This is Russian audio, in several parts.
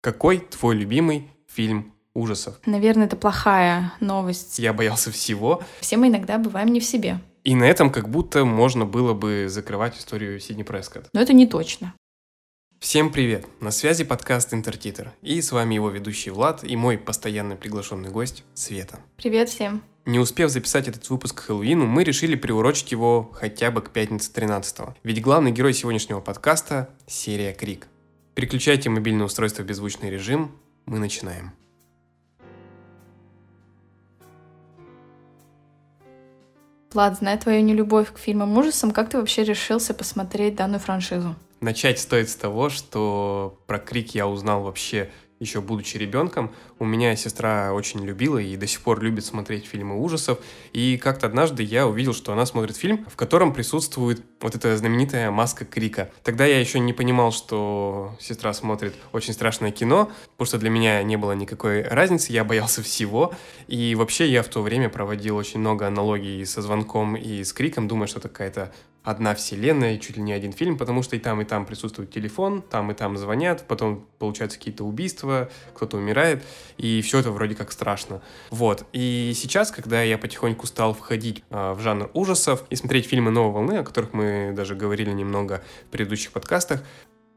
Какой твой любимый фильм ужасов? Наверное, это плохая новость. Я боялся всего. Все мы иногда бываем не в себе. И на этом как будто можно было бы закрывать историю Сидни Прескотт. Но это не точно. Всем привет! На связи подкаст Интертитр. И с вами его ведущий Влад и мой постоянный приглашенный гость Света. Привет всем! Не успев записать этот выпуск к Хэллоуину, мы решили приурочить его хотя бы к пятнице 13 -го. Ведь главный герой сегодняшнего подкаста – серия Крик. Переключайте мобильное устройство в беззвучный режим, мы начинаем. Влад, зная твою нелюбовь к фильмам ужасам, как ты вообще решился посмотреть данную франшизу? Начать стоит с того, что про Крик я узнал вообще еще будучи ребенком. У меня сестра очень любила и до сих пор любит смотреть фильмы ужасов. И как-то однажды я увидел, что она смотрит фильм, в котором присутствует вот эта знаменитая маска Крика. Тогда я еще не понимал, что сестра смотрит очень страшное кино, потому что для меня не было никакой разницы, я боялся всего. И вообще я в то время проводил очень много аналогий со звонком и с Криком, думая, что это какая-то одна вселенная, чуть ли не один фильм, потому что и там, и там присутствует телефон, там и там звонят, потом получаются какие-то убийства, кто-то умирает, и все это вроде как страшно. Вот. И сейчас, когда я потихоньку стал входить э, в жанр ужасов и смотреть фильмы новой волны, о которых мы даже говорили немного в предыдущих подкастах,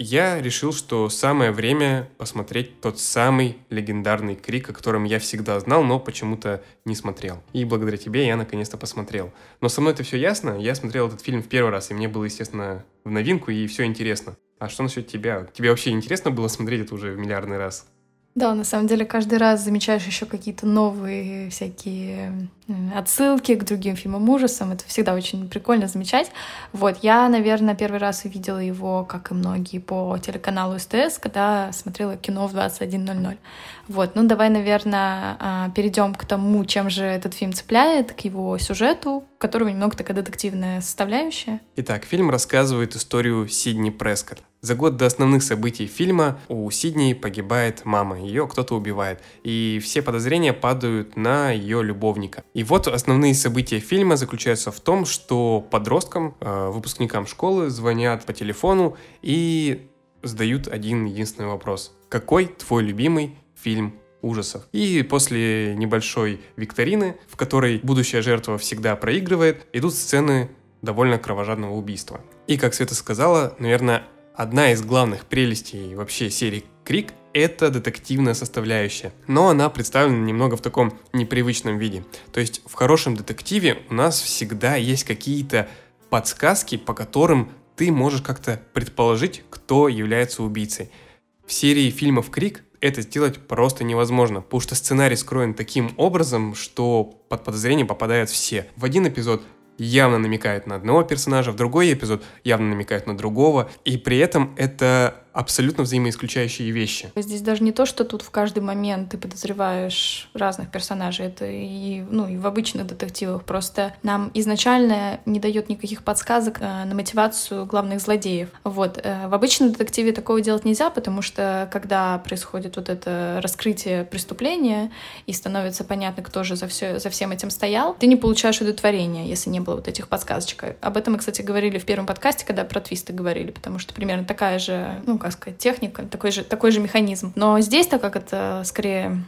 я решил, что самое время посмотреть тот самый легендарный крик, о котором я всегда знал, но почему-то не смотрел. И благодаря тебе я наконец-то посмотрел. Но со мной это все ясно. Я смотрел этот фильм в первый раз, и мне было, естественно, в новинку, и все интересно. А что насчет тебя? Тебе вообще интересно было смотреть это уже в миллиардный раз? Да, на самом деле каждый раз замечаешь еще какие-то новые всякие отсылки к другим фильмам ужасам. Это всегда очень прикольно замечать. Вот, я, наверное, первый раз увидела его, как и многие, по телеканалу СТС, когда смотрела кино в 21.00. Вот, ну давай, наверное, а, перейдем к тому, чем же этот фильм цепляет, к его сюжету, которого немного такая детективная составляющая. Итак, фильм рассказывает историю Сидни Прескотт. За год до основных событий фильма у Сидни погибает мама, ее кто-то убивает, и все подозрения падают на ее любовника. И вот основные события фильма заключаются в том, что подросткам, э, выпускникам школы звонят по телефону и задают один единственный вопрос. Какой твой любимый фильм ужасов. И после небольшой викторины, в которой будущая жертва всегда проигрывает, идут сцены довольно кровожадного убийства. И, как Света сказала, наверное, одна из главных прелестей вообще серии Крик — это детективная составляющая, но она представлена немного в таком непривычном виде. То есть в хорошем детективе у нас всегда есть какие-то подсказки, по которым ты можешь как-то предположить, кто является убийцей. В серии фильмов «Крик» это сделать просто невозможно, потому что сценарий скроен таким образом, что под подозрение попадают все. В один эпизод явно намекает на одного персонажа, в другой эпизод явно намекает на другого, и при этом это абсолютно взаимоисключающие вещи. Здесь даже не то, что тут в каждый момент ты подозреваешь разных персонажей, это и, ну, и в обычных детективах. Просто нам изначально не дает никаких подсказок э, на мотивацию главных злодеев. Вот. Э, в обычном детективе такого делать нельзя, потому что когда происходит вот это раскрытие преступления и становится понятно, кто же за, все, за всем этим стоял, ты не получаешь удовлетворения, если не было вот этих подсказочек. Об этом мы, кстати, говорили в первом подкасте, когда про твисты говорили, потому что примерно такая же, ну, как сказать, техника, такой же, такой же механизм. Но здесь, так как это скорее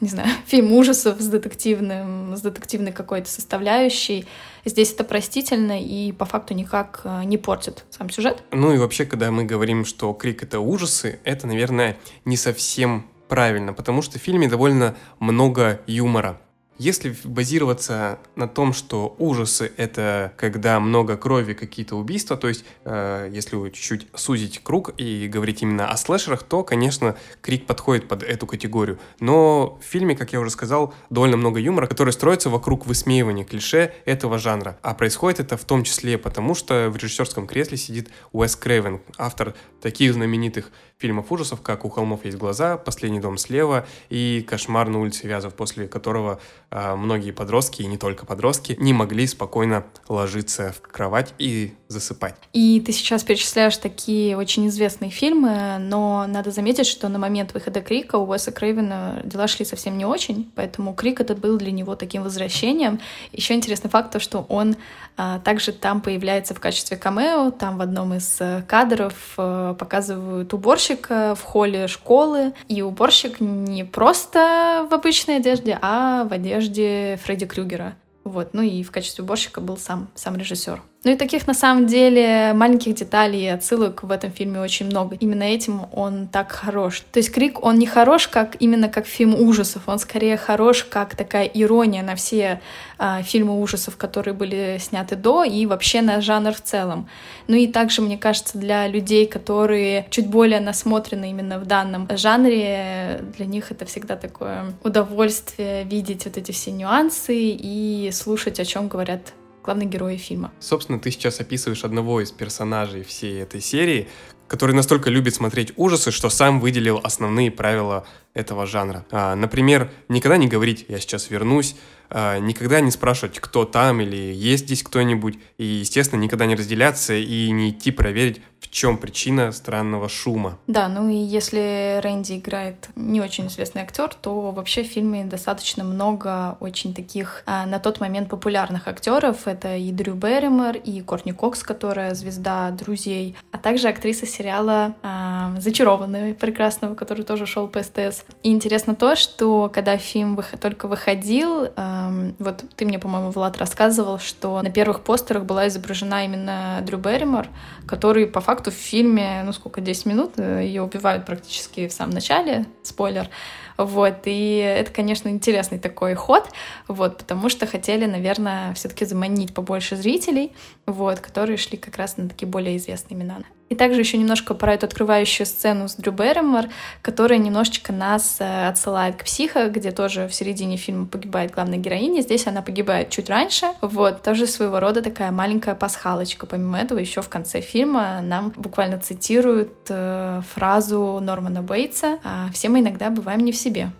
не знаю, фильм ужасов с детективным, с детективной какой-то составляющей. Здесь это простительно и по факту никак э, не портит сам сюжет. Ну и вообще, когда мы говорим, что крик это ужасы, это, наверное, не совсем правильно, потому что в фильме довольно много юмора. Если базироваться на том, что ужасы — это когда много крови, какие-то убийства, то есть э, если чуть-чуть сузить круг и говорить именно о слэшерах, то, конечно, Крик подходит под эту категорию. Но в фильме, как я уже сказал, довольно много юмора, который строится вокруг высмеивания клише этого жанра. А происходит это в том числе потому, что в режиссерском кресле сидит Уэс Крейвен, автор таких знаменитых фильмов ужасов, как «У холмов есть глаза», «Последний дом слева» и «Кошмар на улице Вязов», после которого э, многие подростки, и не только подростки, не могли спокойно ложиться в кровать и засыпать. И ты сейчас перечисляешь такие очень известные фильмы, но надо заметить, что на момент выхода Крика у Уэса Крейвена дела шли совсем не очень, поэтому Крик этот был для него таким возвращением. Еще интересный факт, то, что он а, также там появляется в качестве камео, там в одном из э, кадров а, показывают уборщик, уборщика в холле школы, и уборщик не просто в обычной одежде, а в одежде Фредди Крюгера. Вот, ну и в качестве уборщика был сам, сам режиссер. Ну и таких, на самом деле, маленьких деталей и отсылок в этом фильме очень много. Именно этим он так хорош. То есть «Крик», он не хорош как именно как фильм ужасов, он скорее хорош как такая ирония на все а, фильмы ужасов, которые были сняты до, и вообще на жанр в целом. Ну и также, мне кажется, для людей, которые чуть более насмотрены именно в данном жанре, для них это всегда такое удовольствие видеть вот эти все нюансы и слушать, о чем говорят главные герои фильма. Собственно, ты сейчас описываешь одного из персонажей всей этой серии, который настолько любит смотреть ужасы, что сам выделил основные правила этого жанра. А, например, никогда не говорить «я сейчас вернусь», а, никогда не спрашивать, кто там или есть здесь кто-нибудь, и, естественно, никогда не разделяться и не идти проверить, в чем причина странного шума. Да, ну и если Рэнди играет не очень известный актер, то вообще в фильме достаточно много очень таких а, на тот момент популярных актеров. Это и Дрю Берримор, и Кортни Кокс, которая звезда «Друзей», а также актриса сериала а, «Зачарованные» прекрасного, который тоже шел по СТС. И интересно то, что когда фильм только выходил, а, вот ты мне, по-моему, Влад рассказывал, что на первых постерах была изображена именно Дрю Берримор, который по факту в фильме, ну сколько, 10 минут, э, ее убивают практически в самом начале, спойлер, вот, и это, конечно, интересный такой ход, вот, потому что хотели, наверное, все-таки заманить побольше зрителей, вот, которые шли как раз на такие более известные имена. И также еще немножко про эту открывающую сцену с Дрю Берримор, которая немножечко нас э, отсылает к «Психо», где тоже в середине фильма погибает главная героиня. Здесь она погибает чуть раньше. Вот, тоже своего рода такая маленькая пасхалочка. Помимо этого, еще в конце фильма нам буквально цитируют э, фразу Нормана Бейтса «А «Все мы иногда бываем не в себе».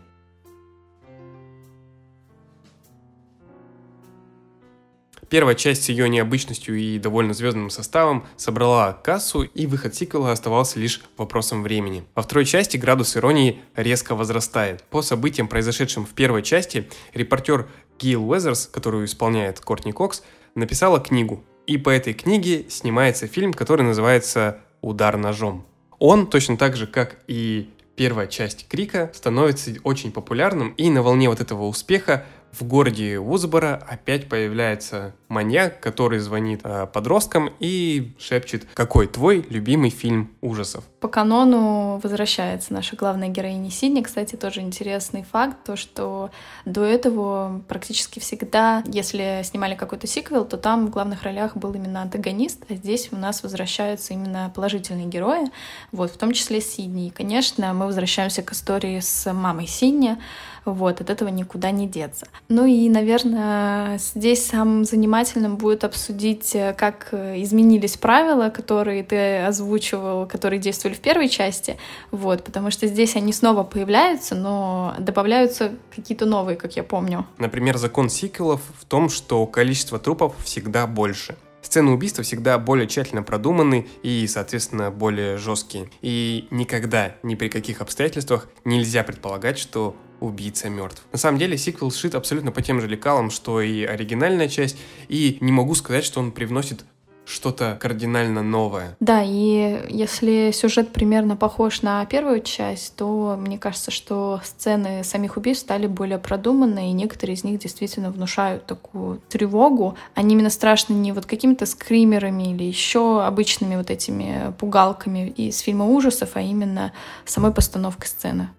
Первая часть с ее необычностью и довольно звездным составом собрала кассу, и выход сиквела оставался лишь вопросом времени. Во второй части градус иронии резко возрастает. По событиям, произошедшим в первой части, репортер Гил Уэзерс, которую исполняет Кортни Кокс, написала книгу. И по этой книге снимается фильм, который называется «Удар ножом». Он, точно так же, как и первая часть Крика, становится очень популярным, и на волне вот этого успеха в городе Узбора опять появляется маньяк, который звонит э, подросткам и шепчет, какой твой любимый фильм ужасов. По канону возвращается наша главная героиня Сидни. Кстати, тоже интересный факт, то что до этого практически всегда, если снимали какой-то сиквел, то там в главных ролях был именно антагонист, а здесь у нас возвращаются именно положительные герои, вот, в том числе Сидни. И, конечно, мы возвращаемся к истории с мамой Сидни, вот, от этого никуда не деться. Ну и, наверное, здесь самым занимательным будет обсудить, э, как э, изменились правила, которые ты озвучивал, которые действовали в первой части, вот, потому что здесь они снова появляются, но добавляются какие-то новые, как я помню. Например, закон сиквелов в том, что количество трупов всегда больше. Сцены убийства всегда более тщательно продуманы и, соответственно, более жесткие. И никогда, ни при каких обстоятельствах нельзя предполагать, что убийца мертв. На самом деле сиквел сшит абсолютно по тем же лекалам, что и оригинальная часть, и не могу сказать, что он привносит что-то кардинально новое. Да, и если сюжет примерно похож на первую часть, то мне кажется, что сцены самих убийств стали более продуманные, и некоторые из них действительно внушают такую тревогу. Они именно страшны не вот какими-то скримерами или еще обычными вот этими пугалками из фильма ужасов, а именно самой постановкой сцены.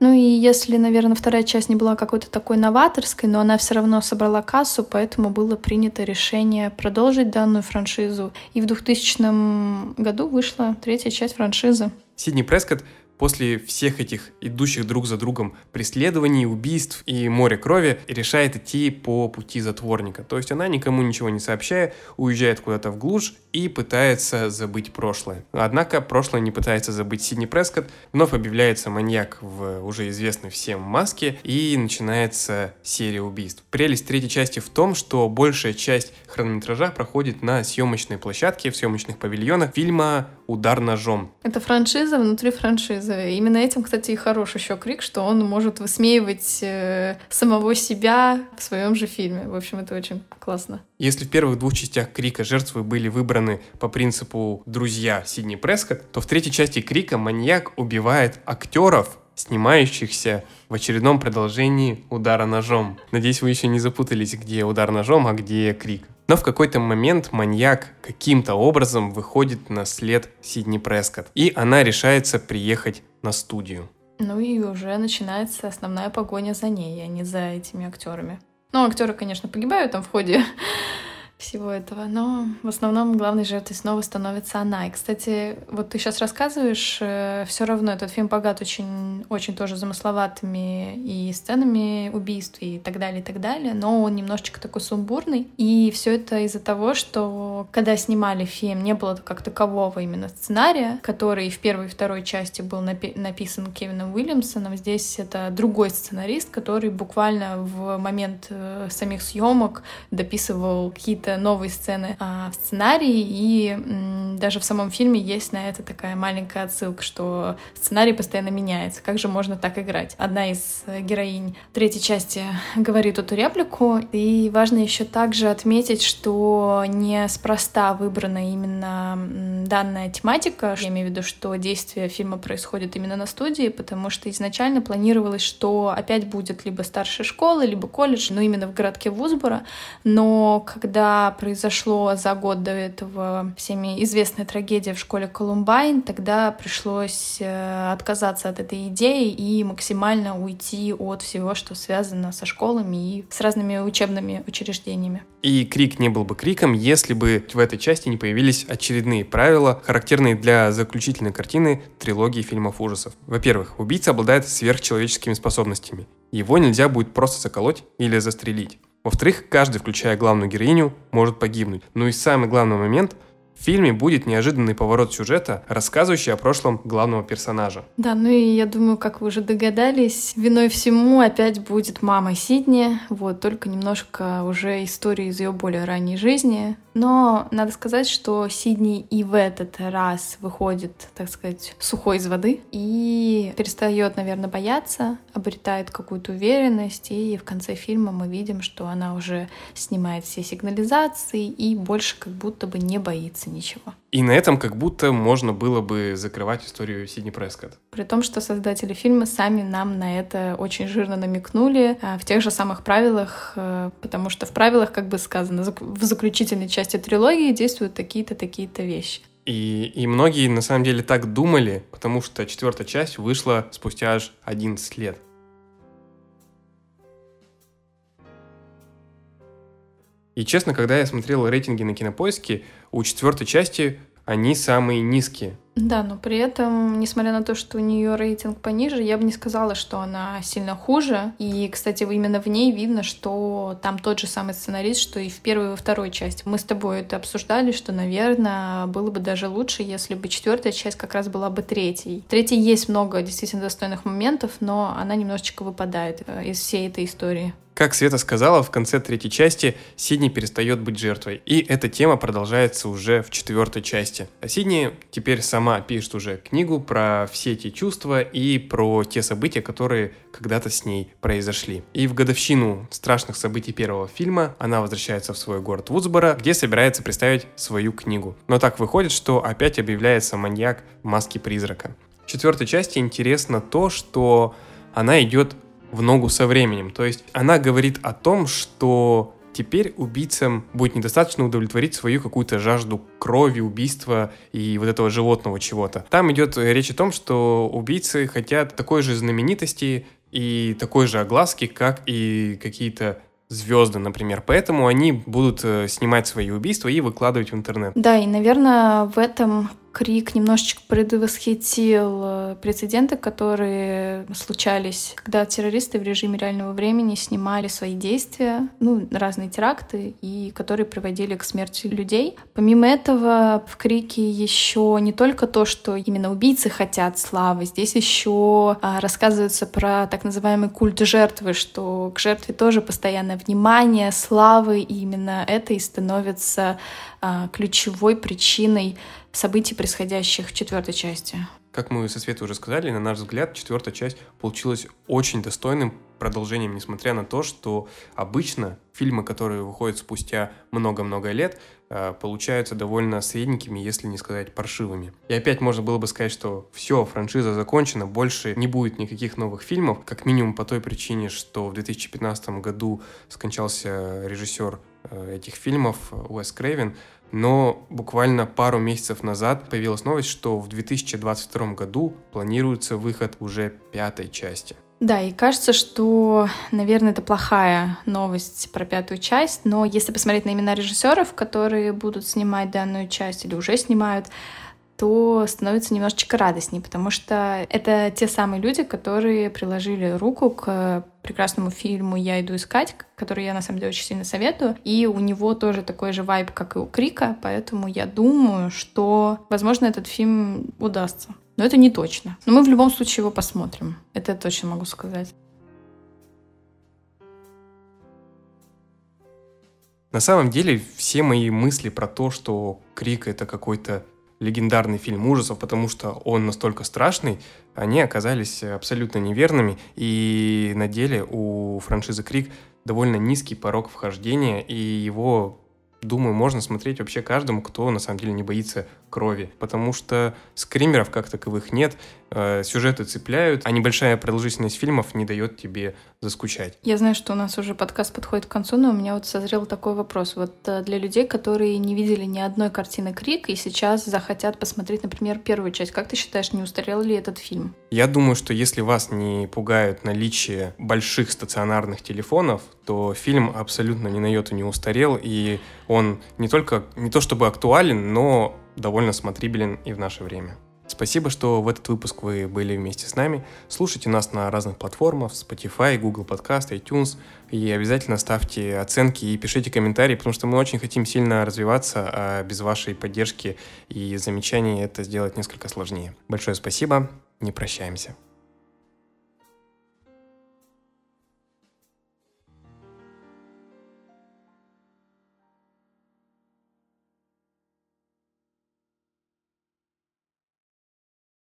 Ну и если, наверное, вторая часть не была какой-то такой новаторской, но она все равно собрала кассу, поэтому было принято решение продолжить данную франшизу. И в 2000 году вышла третья часть франшизы. Сидни Прескотт после всех этих идущих друг за другом преследований, убийств и моря крови решает идти по пути затворника. То есть она, никому ничего не сообщая, уезжает куда-то в глушь и пытается забыть прошлое. Однако прошлое не пытается забыть Сидни Прескотт, вновь объявляется маньяк в уже известной всем маске и начинается серия убийств. Прелесть третьей части в том, что большая часть хронометража проходит на съемочной площадке, в съемочных павильонах фильма «Удар ножом». Это франшиза внутри франшизы. Именно этим, кстати, и хорош еще крик, что он может высмеивать э, самого себя в своем же фильме. В общем, это очень классно. Если в первых двух частях Крика жертвы были выбраны по принципу «друзья» Сидни Прескотт, то в третьей части Крика маньяк убивает актеров, снимающихся в очередном продолжении удара ножом. Надеюсь, вы еще не запутались, где удар ножом, а где крик. Но в какой-то момент маньяк каким-то образом выходит на след Сидни Прескотт, и она решается приехать на студию. Ну и уже начинается основная погоня за ней, а не за этими актерами. Ну, актеры, конечно, погибают там в ходе всего этого. Но в основном главной жертвой снова становится она. И, кстати, вот ты сейчас рассказываешь, э, все равно этот фильм богат очень, очень тоже замысловатыми и сценами убийств и так далее, и так далее, но он немножечко такой сумбурный. И все это из-за того, что когда снимали фильм, не было как такового именно сценария, который в первой и второй части был напи- написан Кевином Уильямсоном. Здесь это другой сценарист, который буквально в момент э, самих съемок дописывал какие-то какие-то новые сцены а, в сценарии, и м, даже в самом фильме есть на это такая маленькая отсылка, что сценарий постоянно меняется. Как же можно так играть? Одна из героинь третьей части говорит эту реплику, и важно еще также отметить, что неспроста выбрана именно данная тематика. Я имею в виду, что действие фильма происходит именно на студии, потому что изначально планировалось, что опять будет либо старшая школа, либо колледж, но именно в городке Вузбора. Но когда произошло за год до этого всеми известная трагедия в школе Колумбайн, тогда пришлось э, отказаться от этой идеи и максимально уйти от всего, что связано со школами и с разными учебными учреждениями. И крик не был бы криком, если бы в этой части не появились очередные правила, характерные для заключительной картины трилогии фильмов ужасов. Во-первых, убийца обладает сверхчеловеческими способностями. Его нельзя будет просто заколоть или застрелить. Во-вторых, каждый, включая главную героиню, может погибнуть. Ну и самый главный момент – в фильме будет неожиданный поворот сюжета, рассказывающий о прошлом главного персонажа. Да, ну и я думаю, как вы уже догадались, виной всему опять будет мама Сидни, вот, только немножко уже истории из ее более ранней жизни. Но надо сказать, что Сидни и в этот раз выходит, так сказать, сухой из воды и перестает, наверное, бояться, обретает какую-то уверенность, и в конце фильма мы видим, что она уже снимает все сигнализации и больше как будто бы не боится ничего. И на этом как будто можно было бы закрывать историю Сидни Прескотт. При том, что создатели фильма сами нам на это очень жирно намекнули а, в тех же самых правилах, э, потому что в правилах, как бы сказано, в заключительной части трилогии действуют такие-то, такие-то вещи. И, и многие на самом деле так думали, потому что четвертая часть вышла спустя аж 11 лет. И честно, когда я смотрел рейтинги на кинопоиске, у четвертой части они самые низкие. Да, но при этом, несмотря на то, что у нее рейтинг пониже, я бы не сказала, что она сильно хуже. И, кстати, именно в ней видно, что там тот же самый сценарист, что и в первой и во второй части. Мы с тобой это обсуждали, что, наверное, было бы даже лучше, если бы четвертая часть как раз была бы третьей. Третьей есть много действительно достойных моментов, но она немножечко выпадает э, из всей этой истории. Как Света сказала, в конце третьей части Сидни перестает быть жертвой, и эта тема продолжается уже в четвертой части. А Сидни теперь сама пишет уже книгу про все эти чувства и про те события, которые когда-то с ней произошли. И в годовщину страшных событий первого фильма она возвращается в свой город Вудсбора, где собирается представить свою книгу. Но так выходит, что опять объявляется маньяк в маске призрака. В четвертой части интересно то, что она идет в ногу со временем. То есть она говорит о том, что теперь убийцам будет недостаточно удовлетворить свою какую-то жажду крови, убийства и вот этого животного чего-то. Там идет речь о том, что убийцы хотят такой же знаменитости и такой же огласки, как и какие-то звезды, например. Поэтому они будут э, снимать свои убийства и выкладывать в интернет. Да, и, наверное, в этом Крик немножечко предвосхитил э, прецеденты, которые случались, когда террористы в режиме реального времени снимали свои действия, ну, разные теракты, и которые приводили к смерти людей. Помимо этого, в Крике еще не только то, что именно убийцы хотят славы, здесь еще а, рассказывается про так называемый культ жертвы, что к жертве тоже постоянное внимание, славы, и именно это и становится а, ключевой причиной событий, происходящих в четвертой части. Как мы со Светой уже сказали, на наш взгляд, четвертая часть получилась очень достойным продолжением, несмотря на то, что обычно фильмы, которые выходят спустя много-много лет, э, получаются довольно средненькими, если не сказать паршивыми. И опять можно было бы сказать, что все, франшиза закончена, больше не будет никаких новых фильмов, как минимум по той причине, что в 2015 году скончался режиссер э, этих фильмов Уэс Крейвен, но буквально пару месяцев назад появилась новость, что в 2022 году планируется выход уже пятой части. Да, и кажется, что, наверное, это плохая новость про пятую часть, но если посмотреть на имена режиссеров, которые будут снимать данную часть или уже снимают, то становится немножечко радостней, потому что это те самые люди, которые приложили руку к прекрасному фильму «Я иду искать», который я, на самом деле, очень сильно советую. И у него тоже такой же вайб, как и у Крика, поэтому я думаю, что, возможно, этот фильм удастся. Но это не точно. Но мы в любом случае его посмотрим. Это я точно могу сказать. На самом деле, все мои мысли про то, что Крик — это какой-то легендарный фильм ужасов, потому что он настолько страшный, они оказались абсолютно неверными, и на деле у франшизы Крик довольно низкий порог вхождения, и его думаю, можно смотреть вообще каждому, кто на самом деле не боится крови, потому что скримеров как таковых нет, э, сюжеты цепляют, а небольшая продолжительность фильмов не дает тебе заскучать. Я знаю, что у нас уже подкаст подходит к концу, но у меня вот созрел такой вопрос. Вот э, для людей, которые не видели ни одной картины Крик и сейчас захотят посмотреть, например, первую часть, как ты считаешь, не устарел ли этот фильм? Я думаю, что если вас не пугают наличие больших стационарных телефонов, то фильм абсолютно ни на йоту не устарел, и он не только, не то чтобы актуален, но довольно смотрибелен и в наше время. Спасибо, что в этот выпуск вы были вместе с нами. Слушайте нас на разных платформах, Spotify, Google Podcast, iTunes. И обязательно ставьте оценки и пишите комментарии, потому что мы очень хотим сильно развиваться, а без вашей поддержки и замечаний это сделать несколько сложнее. Большое спасибо, не прощаемся.